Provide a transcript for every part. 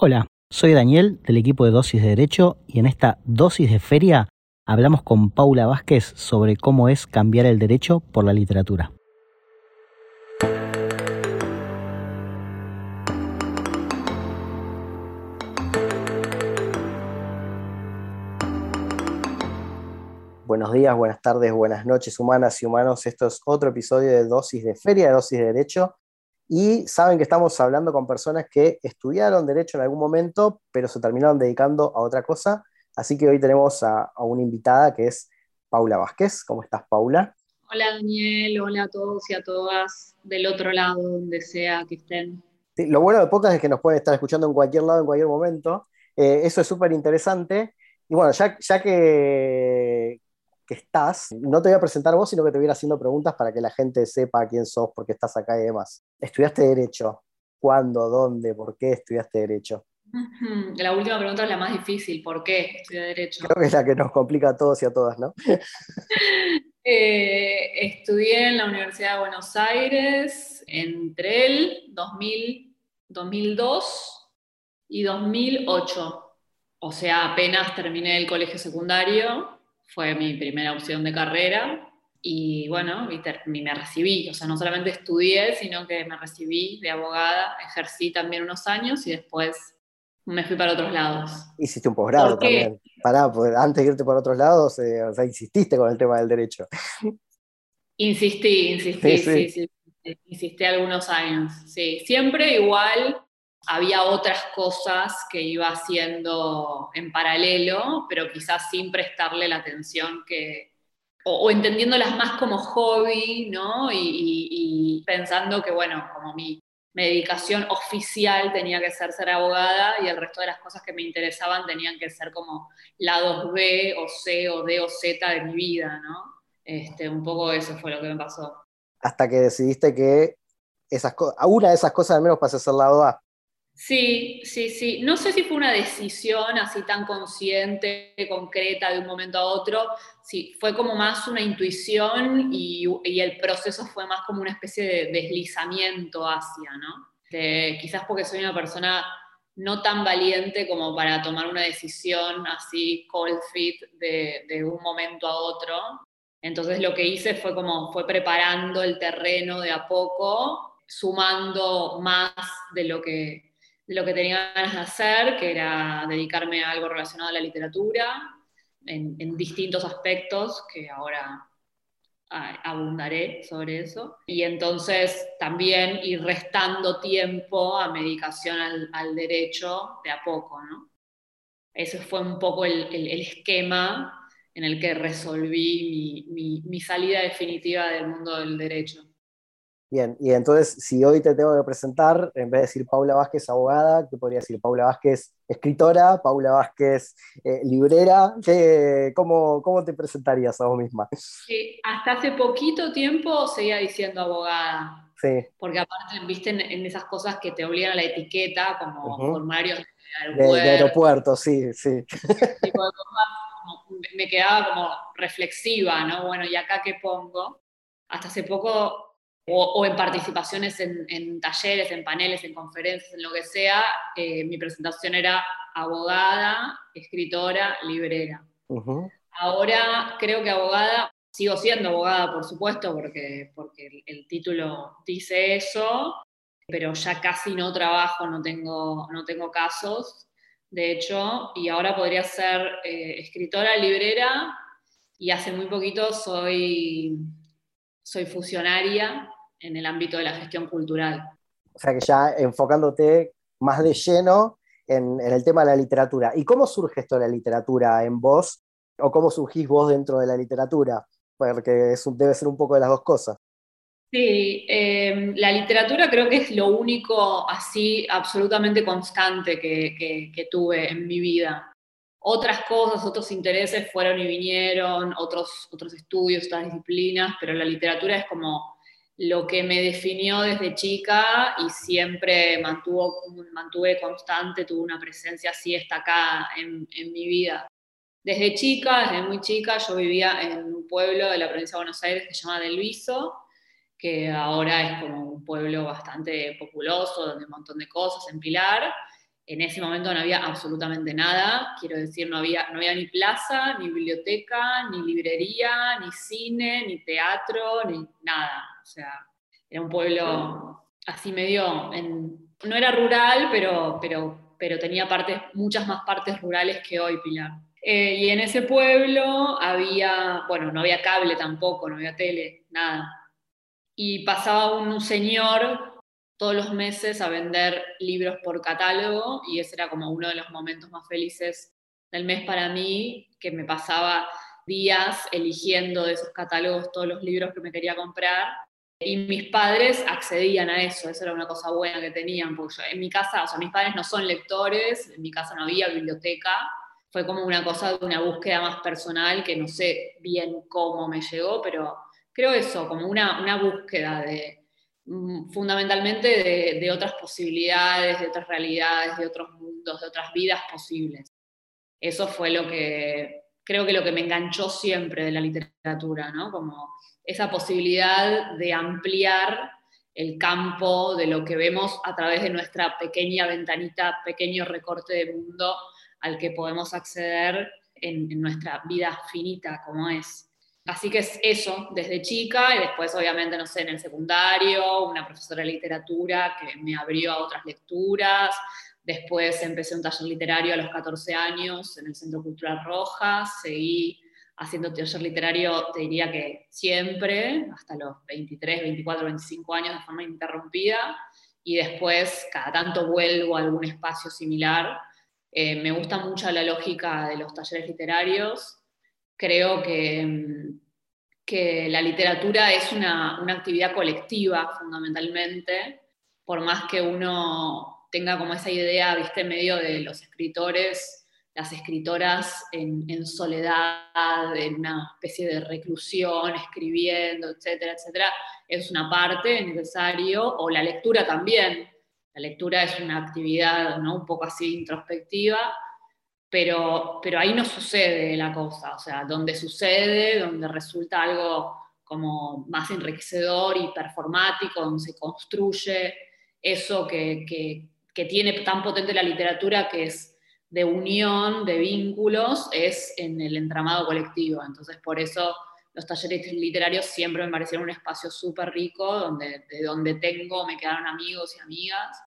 Hola, soy Daniel del equipo de Dosis de Derecho y en esta dosis de feria hablamos con Paula Vázquez sobre cómo es cambiar el derecho por la literatura. Buenos días, buenas tardes, buenas noches, humanas y humanos. Esto es otro episodio de Dosis de Feria, de Dosis de Derecho. Y saben que estamos hablando con personas que estudiaron Derecho en algún momento, pero se terminaron dedicando a otra cosa. Así que hoy tenemos a, una invitada que es Paula Vázquez. ¿Cómo estás, Paula? Hola, Daniel. Hola a todos y a todas del otro lado, donde sea que estén. lo bueno de podcast es que nos pueden estar escuchando en cualquier lado, en cualquier momento. Eh, eso es súper interesante. Y bueno, ya, ya que, que estás, no te voy a presentar vos, sino que te voy a ir haciendo preguntas para que la gente sepa quién sos, por qué estás acá y demás. ¿Estudiaste Derecho? ¿Cuándo? ¿Dónde? ¿Por qué estudiaste Derecho? La última pregunta es la más difícil, ¿por qué estudié Derecho? Creo que es la que nos complica a todos y a todas, ¿no? Eh, estudié en la Universidad de Buenos Aires entre el 2000, 2002 y 2008. O sea, apenas terminé el colegio secundario fue mi primera opción de carrera y bueno, me recibí, o sea, no solamente estudié, sino que me recibí de abogada, ejercí también unos años y después me fui para otros lados. Hiciste un posgrado también. Pará, pues, antes de irte para otros lados, eh, o sea, insististe con el tema del derecho. Insistí, insistí, sí, sí, sí, insistí algunos años, sí. Siempre igual había otras cosas que iba haciendo en paralelo, pero quizás sin prestarle la atención que, o, entendiéndolas más como hobby, ¿no? Y, pensando que, bueno, como mi, dedicación oficial tenía que ser ser abogada y el resto de las cosas que me interesaban tenían que ser como lados B o C o D o Z de mi vida, ¿no? Este, un poco eso fue lo que me pasó. Hasta que decidiste que esas una de esas cosas al menos pase a ser lado A. Sí, sí, sí. No sé si fue una decisión así tan consciente, concreta de un momento a otro. Sí, fue como más una intuición y, el proceso fue más como una especie de deslizamiento hacia, ¿no? quizás porque soy una persona no tan valiente como para tomar una decisión así cold fit de, de un momento a otro. Entonces lo que hice fue como fue preparando el terreno de a poco, sumando más de lo que lo que tenía ganas de hacer, que era dedicarme a algo relacionado a la literatura, en, distintos aspectos, que ahora abundaré sobre eso. Y entonces también ir restando tiempo a medicación al, derecho de a poco, ¿no? Ese fue un poco el, esquema en el que resolví mi salida definitiva del mundo del derecho. Bien, y entonces, si hoy te tengo que presentar, en vez de decir Paula Vázquez, abogada, ¿qué podría decir? Paula Vázquez, escritora, Paula Vázquez, eh, librera, cómo, cómo, te presentarías a vos misma? Sí, hasta hace poquito tiempo seguía diciendo abogada. Sí. Porque aparte, viste, en, esas cosas que te obligan a la etiqueta, como formularios de aeropuerto. De, aeropuerto, sí, sí. me quedaba como reflexiva, ¿no? Bueno, ¿y acá qué pongo? Hasta hace poco o, en participaciones en, talleres, en paneles, en conferencias, en lo que sea, eh, mi presentación era abogada, escritora, librera. Ahora creo que abogada, sigo siendo abogada, por supuesto, porque, porque el, título dice eso, pero ya casi no trabajo, no tengo, no tengo casos, de hecho, y ahora podría ser eh, escritora, librera, y hace muy poquito soy, soy fusionaria en el ámbito de la gestión cultural. O sea que ya enfocándote más de lleno en, el tema de la literatura. ¿Y cómo surge esto de la literatura en vos? ¿O cómo surgís vos dentro de la literatura? Porque es debe ser un poco de las dos cosas. Sí, em, la literatura creo que es lo único así absolutamente constante que, que, tuve en mi vida. Otras cosas, otros intereses fueron y vinieron, otros, otros estudios, otras disciplinas, pero la literatura es como lo que me definió desde chica y siempre mantuvo, mantuve constante, tuvo una presencia así destacada en, en mi vida. Desde chica, desde muy chica, yo vivía en un pueblo de la provincia de Buenos Aires que se llama Del Viso, que ahora es como un pueblo bastante populoso, donde hay un montón de cosas, en Pilar. En ese momento no había absolutamente nada, quiero decir, no había, no había ni plaza, ni biblioteca, ni librería, ni cine, ni teatro, ni nada. O sea, era un pueblo así medio, no era rural, pero, pero, pero tenía partes, muchas más partes rurales que hoy, Pilar. Eh, y en ese pueblo había, bueno, no había cable tampoco, no había tele, nada. Y pasaba un señor todos los meses a vender libros por catálogo y ese era como uno de los momentos más felices del mes para mí, que me pasaba días eligiendo de esos catálogos todos los libros que me quería comprar. Y mis padres accedían a eso, eso era una cosa buena que tenían, porque en mi casa, o sea, mis padres no son lectores, en mi casa no había biblioteca, fue como una cosa de una búsqueda más personal que no sé bien cómo me llegó, pero creo eso, como una, una búsqueda de, fundamentalmente de, otras posibilidades, de otras realidades, de otros mundos, de otras vidas posibles. Eso fue lo que, creo que lo que me enganchó siempre de la literatura, ¿no? Como esa posibilidad de ampliar el campo de lo que vemos a través de nuestra pequeña ventanita, pequeño recorte de mundo al que podemos acceder en nuestra vida finita como es. Así que es eso, desde chica y después obviamente, no sé, en el secundario, una profesora de literatura que me abrió a otras lecturas. Después empecé un taller literario a los 14 años en el Centro Cultural Rojas, seguí haciendo taller literario, te diría que siempre, hasta los 23, 24, 25 años de forma interrumpida, y después cada tanto vuelvo a algún espacio similar. Eh, me gusta mucho la lógica de los talleres literarios, creo que, que la literatura es una, actividad colectiva fundamentalmente, por más que uno tenga como esa idea, viste, medio de los escritores, las escritoras en, soledad, en una especie de reclusión, escribiendo, etcétera, etcétera, es una parte necesario, o la lectura también. La lectura es una actividad ¿no? un poco así introspectiva, pero, pero ahí no sucede la cosa, o sea, donde sucede, donde resulta algo como más enriquecedor y performático, donde se construye eso que, que, tiene tan potente la literatura, que es de unión, de vínculos, es en el entramado colectivo. Entonces, por eso los talleres literarios siempre me parecieron un espacio súper rico, donde, de donde tengo, me quedaron amigos y amigas,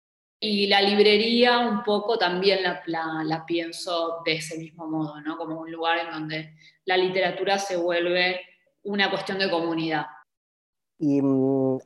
y la librería un poco también la, la, pienso de ese mismo modo, ¿no? como un lugar en donde la literatura se vuelve una cuestión de comunidad. ¿Y mm,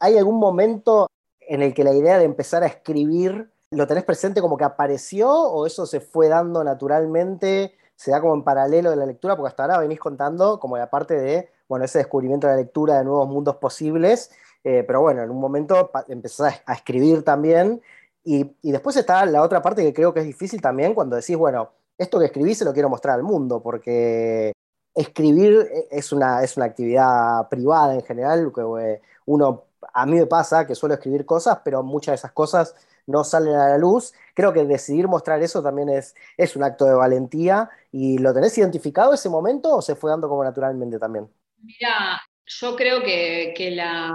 hay algún momento en el que la idea de empezar a escribir lo tenés presente como que apareció o eso se fue dando naturalmente, se da como en paralelo de la lectura? Porque hasta ahora venís contando como la parte de, bueno, ese descubrimiento de la lectura de nuevos mundos posibles, eh, pero bueno, en un momento empezás a escribir también y, después está la otra parte que creo que es difícil también cuando decís, bueno, esto que escribí se lo quiero mostrar al mundo, porque escribir es una, es una actividad privada en general, que eh, uno, a mí me pasa que suelo escribir cosas, pero muchas de esas cosas no salen a la luz. Creo que decidir mostrar eso también es, es un acto de valentía. ¿Y lo tenés identificado ese momento o se fue dando como naturalmente también? Mira, yo creo que, que, la,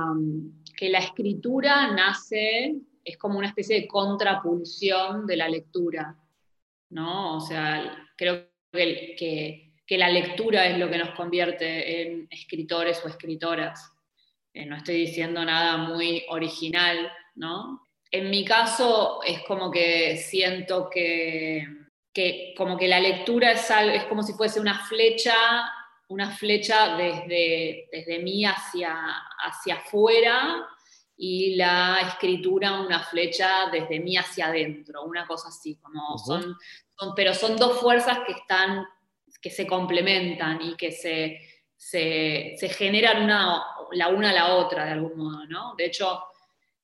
que la escritura nace es como una especie de contrapulsión de la lectura, ¿no? O sea, creo que, que, la lectura es lo que nos convierte en escritores o escritoras. Eh, no estoy diciendo nada muy original, ¿no? En mi caso es como que siento que, que como que la lectura es, es como si fuese una flecha una flecha desde, desde mí hacia, hacia afuera y la escritura una flecha desde mí hacia adentro, una cosa así, como son, pero son dos fuerzas que están, que se complementan y que se, se, generan una, la una a la otra de algún modo, ¿no? De hecho,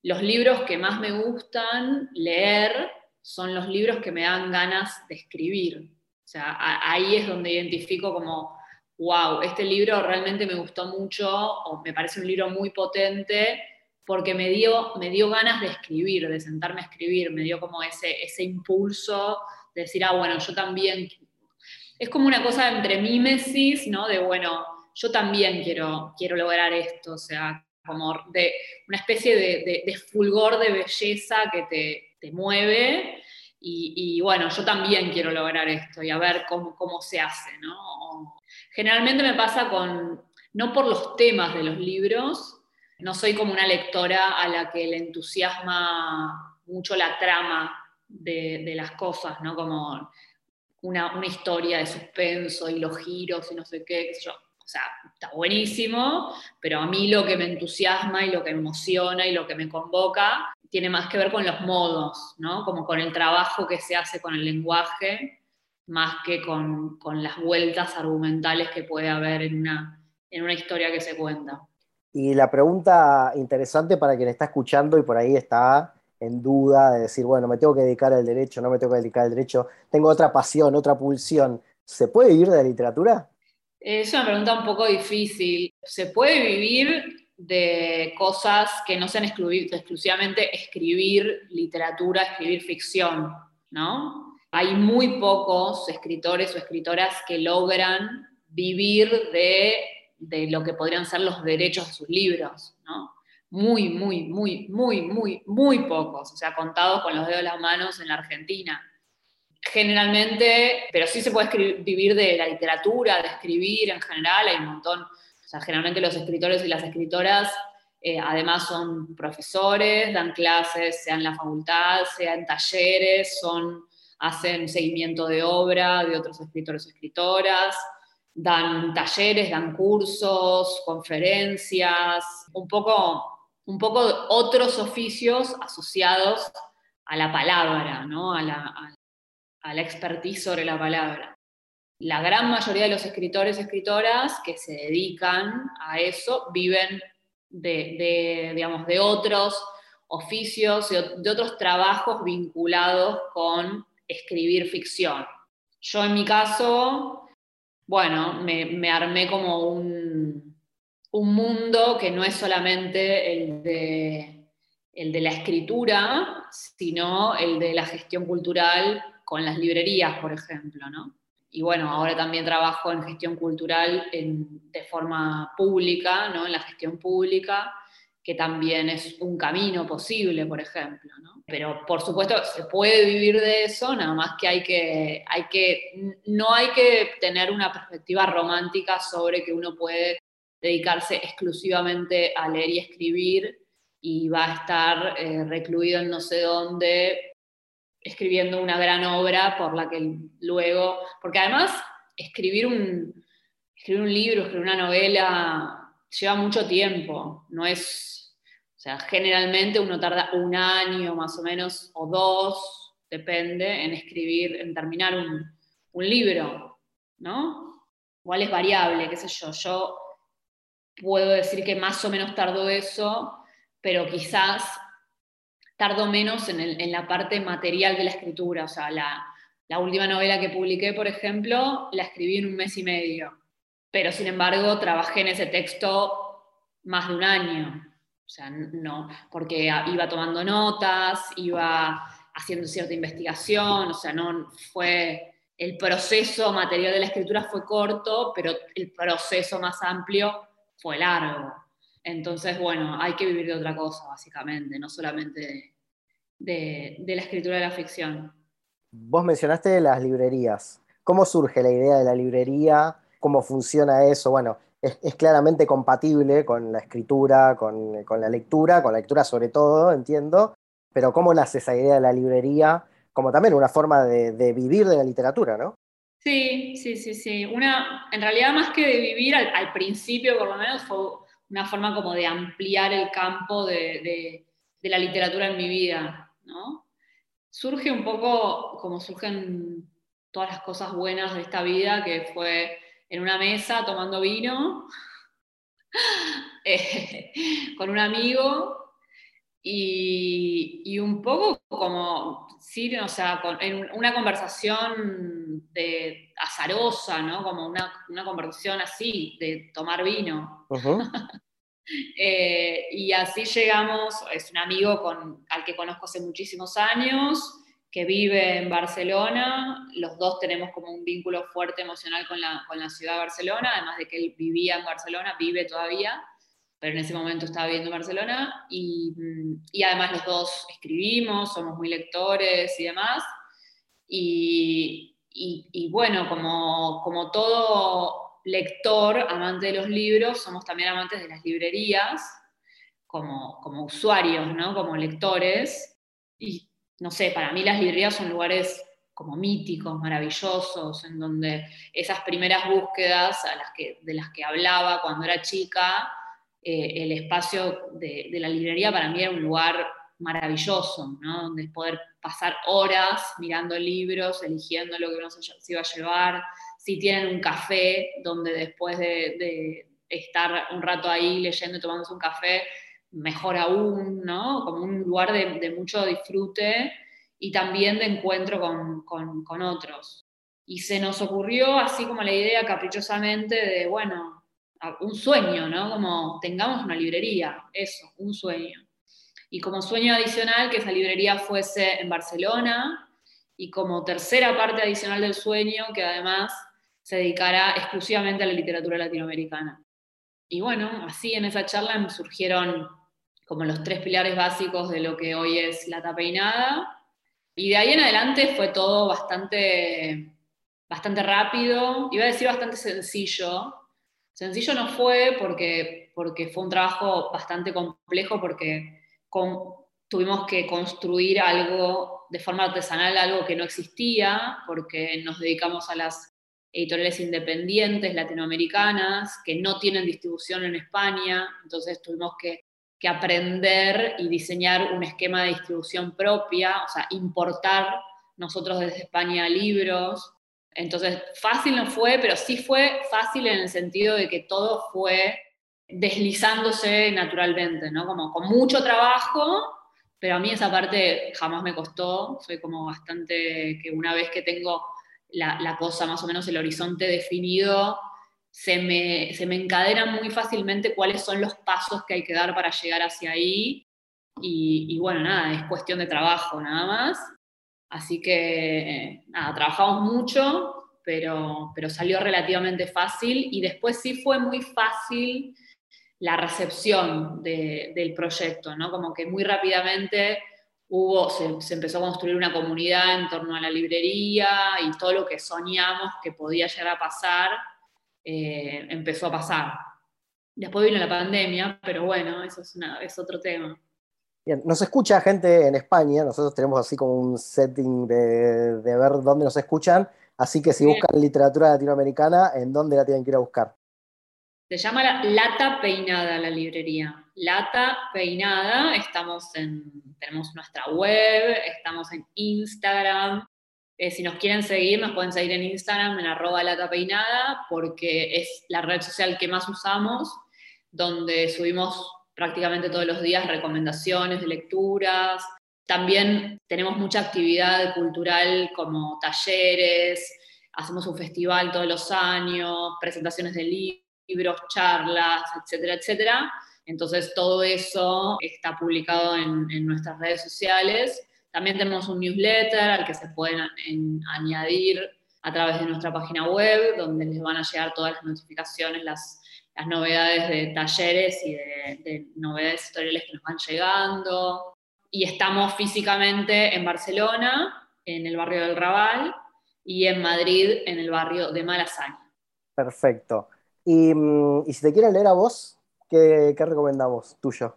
los libros que más me gustan leer son los libros que me dan ganas de escribir. O sea, ahí es donde identifico como, wow, este libro realmente me gustó mucho o me parece un libro muy potente porque me dio, me dio ganas de escribir, de sentarme a escribir, me dio como ese, ese impulso de decir, ah, bueno, yo también. Es como una cosa entre mímesis, ¿no? De, bueno, yo también quiero, quiero lograr esto, o sea, como de una especie de, fulgor de belleza que te, mueve y, y bueno, yo también quiero lograr esto y a ver cómo, cómo se hace, ¿no? Generalmente me pasa con, no por los temas de los libros, no soy como una lectora a la que le entusiasma mucho la trama de, las cosas, ¿no? Como una, historia de suspenso y los giros y no sé qué. O sea, está buenísimo, pero a mí lo que me entusiasma y lo que me emociona y lo que me convoca tiene más que ver con los modos, ¿no? Como con el trabajo que se hace con el lenguaje, más que con, las vueltas argumentales que puede haber en una, en una historia que se cuenta. Y la pregunta interesante para quien está escuchando y por ahí está en duda de decir, bueno, me tengo que dedicar al derecho, no me tengo que dedicar al derecho, tengo otra pasión, otra pulsión, ¿se puede vivir de la literatura? Es una pregunta un poco difícil. Se puede vivir de cosas que no sean exclusivamente escribir literatura, escribir ficción, ¿no? Hay muy pocos escritores o escritoras que logran vivir de, de lo que podrían ser los derechos de sus libros, ¿no? muy, muy, muy, muy, muy, muy pocos, o sea, contados con los dedos de las manos en la Argentina. Generalmente, pero sí se puede vivir de la literatura, de escribir en general, hay un montón, o sea, generalmente los escritores y las escritoras eh, además son profesores, dan clases, sea en la facultad, sea en talleres, son, hacen seguimiento de obra de otros escritores o escritoras, dan talleres, dan cursos, conferencias, un poco un poco otros oficios asociados a la palabra, ¿no? a, la, a, expertise sobre la palabra. La gran mayoría de los escritores y escritoras que se dedican a eso viven de, digamos, de otros oficios, de otros trabajos vinculados con escribir ficción. Yo en mi caso, bueno, me armé como un, un mundo que no es solamente el de, el de la escritura, sino el de la gestión cultural con las librerías, por ejemplo, ¿no? Y bueno, ahora también trabajo en gestión cultural de forma pública, ¿no? En la gestión pública, que también es un camino posible, por ejemplo, ¿no? Pero por supuesto se puede vivir de eso, nada más que hay que, hay que, no hay que tener una perspectiva romántica sobre que uno puede dedicarse exclusivamente a leer y escribir y va a estar eh, recluido en no sé dónde escribiendo una gran obra por la que luego, porque además escribir un, escribir un libro, escribir una novela lleva mucho tiempo, no es, o sea, generalmente uno tarda un año más o menos o dos, depende, en escribir, en terminar un, libro, ¿no? Igual es variable, qué sé yo, yo puedo decir que más o menos tardó eso, pero quizás tardó menos en, la parte material de la escritura. O sea, la, última novela que publiqué, por ejemplo, la escribí en un mes y medio, pero sin embargo trabajé en ese texto más de un año. O sea, no, porque iba tomando notas, iba haciendo cierta investigación, o sea, no fue el proceso material de la escritura fue corto, pero el proceso más amplio fue largo. Entonces, bueno, hay que vivir de otra cosa, básicamente, no solamente de, la escritura de la ficción. Vos mencionaste las librerías. ¿Cómo surge la idea de la librería? ¿Cómo funciona eso? Bueno, es, claramente compatible con la escritura, con, la lectura, con la lectura sobre todo, entiendo, pero ¿cómo nace esa idea de la librería como también una forma de, de vivir de la literatura, ¿no? Sí, sí, sí, sí. Una, en realidad más que de vivir, al, principio por lo menos fue una forma como de ampliar el campo de, la literatura en mi vida, ¿no? Surge un poco como surgen todas las cosas buenas de esta vida, que fue en una mesa tomando vino eh, con un amigo y, un poco como, sí, o sea, en una conversación de azarosa, ¿no? Como una, conversación así, de tomar vino. Eh, y así llegamos, es un amigo con, al que conozco hace muchísimos años, que vive en Barcelona, los dos tenemos como un vínculo fuerte emocional con la, con la ciudad de Barcelona, además de que él vivía en Barcelona, vive todavía pero en ese momento estaba viviendo en Barcelona y, y, además los dos escribimos, somos muy lectores y demás. Y, bueno, como, como todo lector, amante de los libros, somos también amantes de las librerías, como, como usuarios, ¿no? como lectores. Y no sé, para mí las librerías son lugares como míticos, maravillosos, en donde esas primeras búsquedas a las que, de las que hablaba cuando era chica, eh, el espacio de, de, la librería para mí era un lugar maravilloso, ¿no? donde poder pasar horas mirando libros, eligiendo lo que uno se, iba a llevar, si tienen un café donde después de, estar un rato ahí leyendo y tomándose un café, mejor aún, ¿no? Como un lugar de, mucho disfrute y también de encuentro con, con, otros. Y se nos ocurrió así como la idea caprichosamente de, bueno, un sueño, ¿no? Como tengamos una librería, eso, un sueño. Y como sueño adicional, que esa librería fuese en Barcelona, y como tercera parte adicional del sueño, que además se dedicara exclusivamente a la literatura latinoamericana. Y bueno, así en esa charla surgieron como los tres pilares básicos de lo que hoy es La Tapeinada. Y de ahí en adelante fue todo bastante, bastante rápido, iba a decir bastante sencillo. Sencillo no fue porque, porque fue un trabajo bastante complejo, porque tuvimos que construir algo de forma artesanal, algo que no existía, porque nos dedicamos a las editoriales independientes latinoamericanas que no tienen distribución en España, entonces tuvimos que, que aprender y diseñar un esquema de distribución propia, o sea, importar nosotros desde España libros. Entonces, fácil no fue, pero sí fue fácil en el sentido de que todo fue deslizándose naturalmente, ¿no? Como con mucho trabajo, pero a mí esa parte jamás me costó, soy como bastante que una vez que tengo la, cosa más o menos el horizonte definido, se me, se me encadenan muy fácilmente cuáles son los pasos que hay que dar para llegar hacia ahí. Y, bueno, nada, es cuestión de trabajo nada más. Así que, nada, trabajamos mucho, pero, pero salió relativamente fácil y después sí fue muy fácil la recepción del proyecto, ¿no? Como que muy rápidamente hubo, se, empezó a construir una comunidad en torno a la librería y todo lo que soñamos que podía llegar a pasar, eh, empezó a pasar. Después vino la pandemia, pero bueno, eso es, es otro tema. Bien, nos escucha gente en España, nosotros tenemos así como un setting de, ver dónde nos escuchan, así que si buscan literatura latinoamericana, ¿en dónde la tienen que ir a buscar? Se llama Lata Peinada la librería. Lata Peinada, estamos en, tenemos nuestra web, estamos en Instagram. Eh, si nos quieren seguir, nos pueden seguir en Instagram en arroba lata peinada, porque es la red social que más usamos, donde subimos prácticamente todos los días recomendaciones de lecturas. También tenemos mucha actividad cultural como talleres, hacemos un festival todos los años, presentaciones de libros, charlas, etcétera, etcétera. Entonces todo eso está publicado en, nuestras redes sociales. También tenemos un newsletter al que se pueden añadir a través de nuestra página web, donde les van a llegar todas las notificaciones, las, novedades de talleres y de, novedades editoriales que nos van llegando. Y estamos físicamente en Barcelona, en el barrio del Raval, y en Madrid, en el barrio de Malasaña. Perfecto. Mm, y, si te quieren leer a vos, ¿qué, recomendamos tuyo?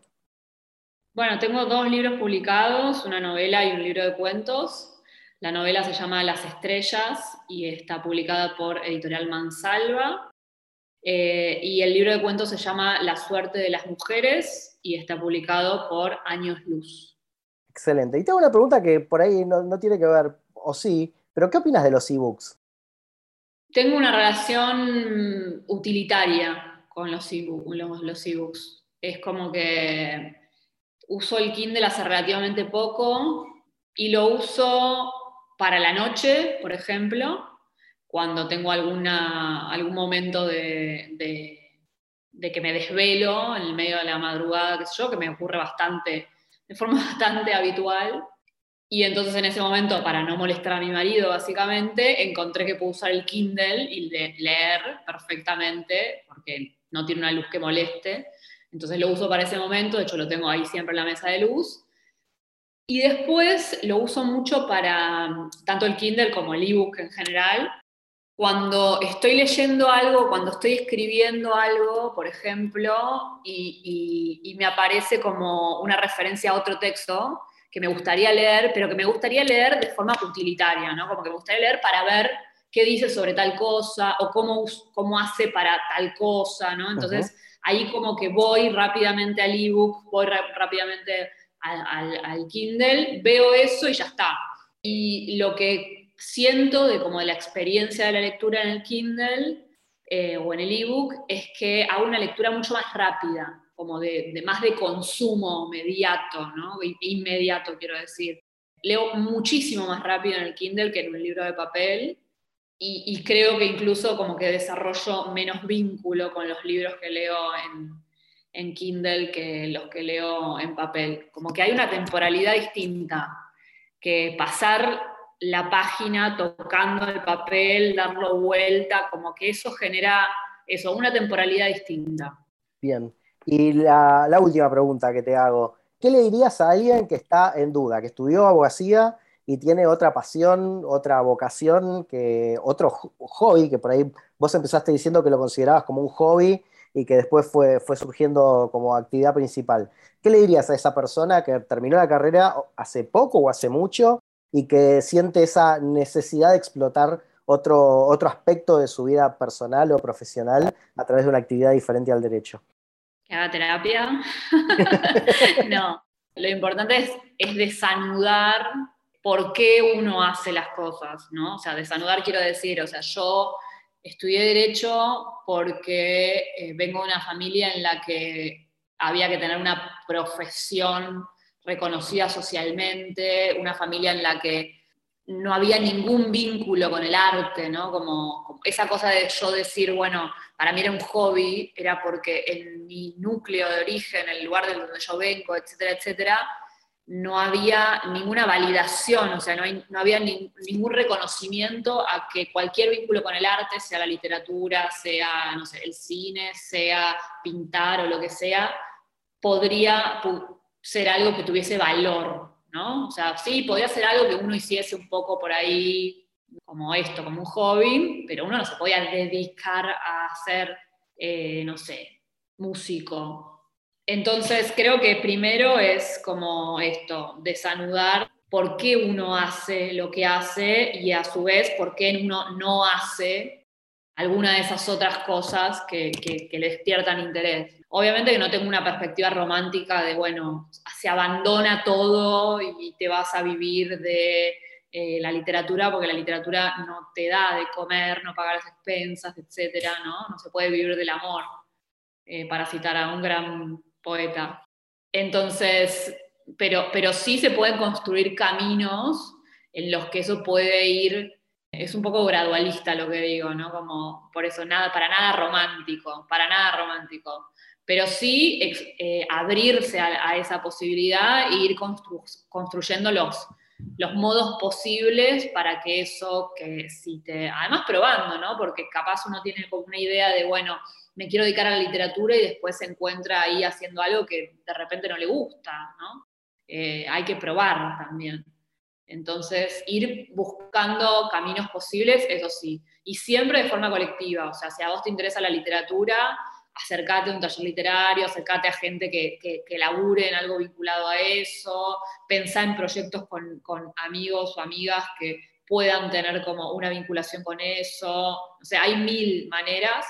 Bueno, tengo dos libros publicados, una novela y un libro de cuentos. La novela se llama Las Estrellas y está publicada por Editorial Mansalva. Eh, y el libro de cuentos se llama La suerte de las mujeres y está publicado por Años Luz. Excelente. Y tengo una pregunta que por ahí no, no tiene que ver, o sí, pero ¿qué opinas de los ebooks? Tengo una relación utilitaria con los ebooks. es como que uso el Kindle hace relativamente poco y lo uso para la noche, por ejemplo, cuando tengo alguna, algún momento de, de, que me desvelo en el medio de la madrugada, qué yo, que me ocurre bastante, de forma bastante habitual. Y entonces en ese momento, para no molestar a mi marido, básicamente, encontré que puedo usar el Kindle y leer perfectamente, porque no tiene una luz que moleste. Entonces lo uso para ese momento, de hecho lo tengo ahí siempre en la mesa de luz. Y después lo uso mucho para tanto el Kindle como el ebook en general. Cuando estoy leyendo algo, cuando estoy escribiendo algo, por ejemplo, y, me aparece como una referencia a otro texto que me gustaría leer, pero que me gustaría leer de forma utilitaria, ¿no? Como que me gustaría leer para ver qué dice sobre tal cosa o cómo, cómo hace para tal cosa, ¿no? Entonces, ahí como que voy rápidamente al ebook, voy rápidamente al, Kindle, veo eso y ya está. Y lo que siento de como de la experiencia de la lectura en el Kindle eh, o en el ebook es que hago una lectura mucho más rápida, como de, más de consumo inmediato, ¿no? Inmediato, quiero decir. Leo muchísimo más rápido en el Kindle que en un libro de papel y, creo que incluso como que desarrollo menos vínculo con los libros que leo en, en Kindle que los que leo en papel. Como que hay una temporalidad distinta, que pasar la página tocando el papel, darlo vuelta, como que eso genera eso, una temporalidad distinta. Bien. Y la, la última pregunta que te hago, ¿qué le dirías a alguien que está en duda, que estudió abogacía y tiene otra pasión, otra vocación, que otro hobby, que por ahí vos empezaste diciendo que lo considerabas como un hobby y que después fue, fue surgiendo como actividad principal. ¿Qué le dirías a esa persona que terminó la carrera hace poco o hace mucho y que siente esa necesidad de explotar otro, otro aspecto de su vida personal o profesional a través de una actividad diferente al derecho? Que haga terapia. no, lo importante es, es desanudar por qué uno hace las cosas, ¿no? O sea, desanudar quiero decir, o sea, yo estudié Derecho porque eh, vengo de una familia en la que había que tener una profesión reconocida socialmente, una familia en la que no había ningún vínculo con el arte, ¿no? Como, esa cosa de yo decir, bueno, para mí era un hobby, era porque en mi núcleo de origen, el lugar de donde yo vengo, etcétera, etcétera, no había ninguna validación, o sea, no, había ningún reconocimiento a que cualquier vínculo con el arte, sea la literatura, sea, no el cine, sea pintar o lo que sea, podría ser algo que tuviese valor, ¿no? O sea, sí, podría ser algo que uno hiciese un poco por ahí, como esto, como un hobby, pero uno no se podía dedicar a ser, eh, no sé, músico entonces creo que primero es como esto, desanudar por qué uno hace lo que hace y a su vez por qué uno no hace alguna de esas otras cosas que, le despiertan interés. Obviamente que no tengo una perspectiva romántica de, bueno, se abandona todo y te vas a vivir de eh, la literatura, porque la literatura no te da de comer, no paga las expensas, etc. ¿no? No se puede vivir del amor, eh, para citar a un gran poeta. Entonces, pero, pero sí se pueden construir caminos en los que eso puede ir, es un poco gradualista lo que digo, ¿no? Como por eso nada, para nada romántico, para nada romántico. Pero sí eh, abrirse a, esa posibilidad e ir construyendo los, los modos posibles para que eso que si te, además probando, ¿no? Porque capaz uno tiene como una idea de, bueno, me quiero dedicar a la literatura y después se encuentra ahí haciendo algo que de repente no le gusta, ¿no? Eh, hay que probar también. Entonces, ir buscando caminos posibles, eso sí, y siempre de forma colectiva, o sea, si a vos te interesa la literatura, acércate a un taller literario, acércate a gente que, que, labure en algo vinculado a eso, pensá en proyectos con, con, amigos o amigas que puedan tener como una vinculación con eso, o sea, hay mil maneras,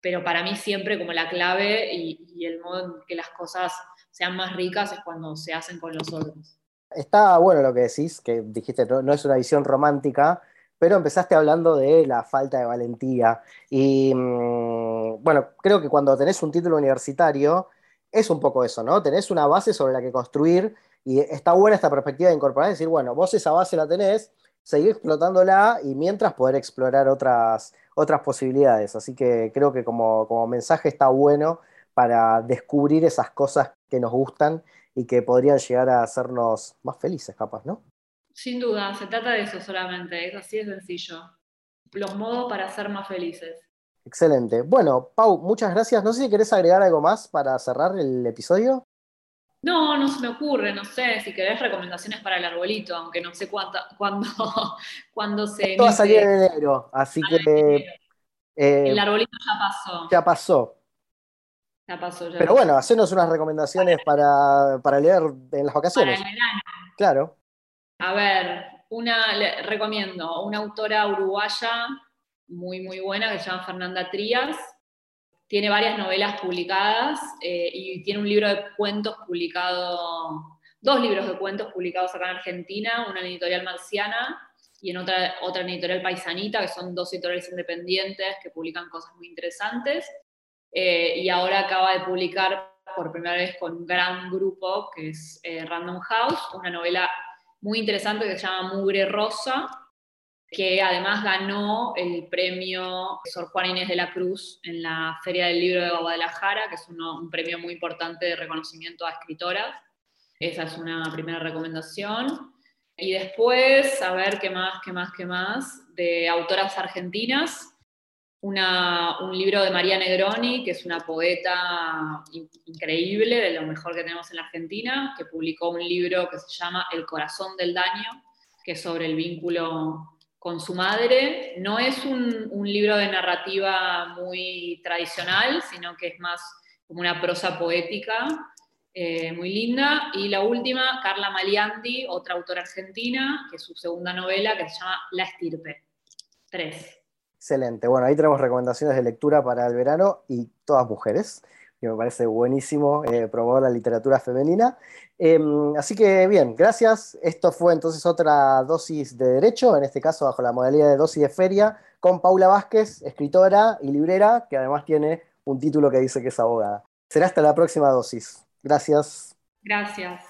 pero para mí siempre como la clave y, el modo en que las cosas sean más ricas es cuando se hacen con los otros. Está bueno lo que decís, que dijiste, no, es una visión romántica, pero empezaste hablando de la falta de valentía. Y mm, bueno, creo que cuando tenés un título universitario, es un poco eso, ¿no? Tenés una base sobre la que construir y está buena esta perspectiva de incorporar, decir, bueno, vos esa base la tenés, seguir explotándola y mientras poder explorar otras, otras posibilidades. Así que creo que como, como mensaje está bueno para descubrir esas cosas que nos gustan y que podrían llegar a hacernos más felices, capaz, ¿no? Sin duda, se trata de eso solamente, es así de sencillo. Los modos para ser más felices. Excelente. Bueno, Pau, muchas gracias. No sé si querés agregar algo más para cerrar el episodio. No, no se me ocurre, no sé, si querés recomendaciones para el arbolito, aunque no sé cuánta, cuándo, cuándo se... Esto va a salir en enero, así Ah, que... eh, El arbolito ya pasó. ya pasó. Ya pasó, ya Pero pasó. bueno, hacernos unas recomendaciones para, para leer en las Para vacaciones. el verano. Claro. A ver, una, le recomiendo una autora uruguaya muy, muy buena que se llama Fernanda Trías. Tiene varias novelas publicadas eh, y tiene un libro de cuentos publicado, dos libros de cuentos publicados acá en Argentina, una en editorial Marciana y en otra, otra en editorial Paisanita, que son dos editoriales independientes que publican cosas muy interesantes. Eh, y ahora acaba de publicar por primera vez con un gran grupo que es eh, Random House, una novela muy interesante que se llama Mugre Rosa, que además ganó el premio Sor Juana Inés de la Cruz en la Feria del Libro de Guadalajara, que es un premio muy importante de reconocimiento a escritoras. Esa es una primera recomendación. Y después, a ver qué más, qué más, qué más, de autoras argentinas. Una- un libro de María Negroni, que es una poeta in- increíble, de lo mejor que tenemos en la Argentina, que publicó un libro que se llama El corazón del daño, que es sobre el vínculo con su madre. No es un, un libro de narrativa muy tradicional, sino que es más como una prosa poética eh, muy linda. Y la última, Carla Maliandi, otra autora argentina, que es su segunda novela, que se llama La estirpe. Tres. Excelente. Bueno, ahí tenemos recomendaciones de lectura para el verano y todas mujeres. Y me parece buenísimo eh, promover la literatura femenina. Eh, así que bien, gracias. Esto fue entonces otra dosis de derecho, en este caso bajo la modalidad de dosis de feria, con Paula Vázquez, escritora y librera, que además tiene un título que dice que es abogada. Será hasta la próxima dosis. Gracias. Gracias.